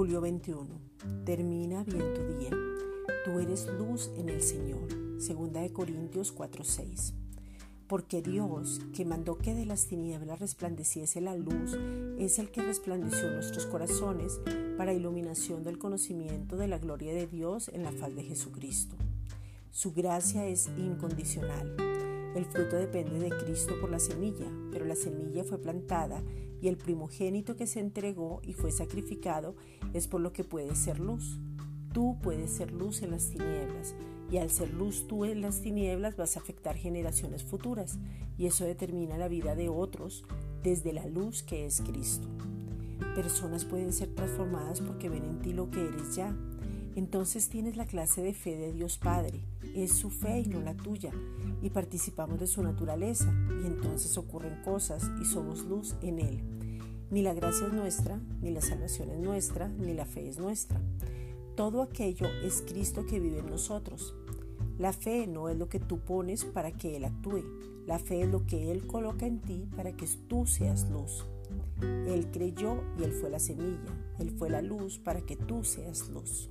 Julio 21. Termina bien tu día. Tú eres luz en el Señor. Segunda de Corintios 4:6. Porque Dios, que mandó que de las tinieblas resplandeciese la luz, es el que resplandeció nuestros corazones para iluminación del conocimiento de la gloria de Dios en la faz de Jesucristo. Su gracia es incondicional. El fruto depende de Cristo por la semilla, pero la semilla fue plantada y el primogénito que se entregó y fue sacrificado es por lo que puede ser luz. Tú puedes ser luz en las tinieblas y al ser luz tú en las tinieblas vas a afectar generaciones futuras y eso determina la vida de otros desde la luz que es Cristo. Personas pueden ser transformadas porque ven en ti lo que eres ya. Entonces tienes la clase de fe de Dios Padre. Es su fe y no la tuya. Y participamos de su naturaleza. Y entonces ocurren cosas y somos luz en Él. Ni la gracia es nuestra, ni la salvación es nuestra, ni la fe es nuestra. Todo aquello es Cristo que vive en nosotros. La fe no es lo que tú pones para que Él actúe. La fe es lo que Él coloca en ti para que tú seas luz. Él creyó y Él fue la semilla. Él fue la luz para que tú seas luz.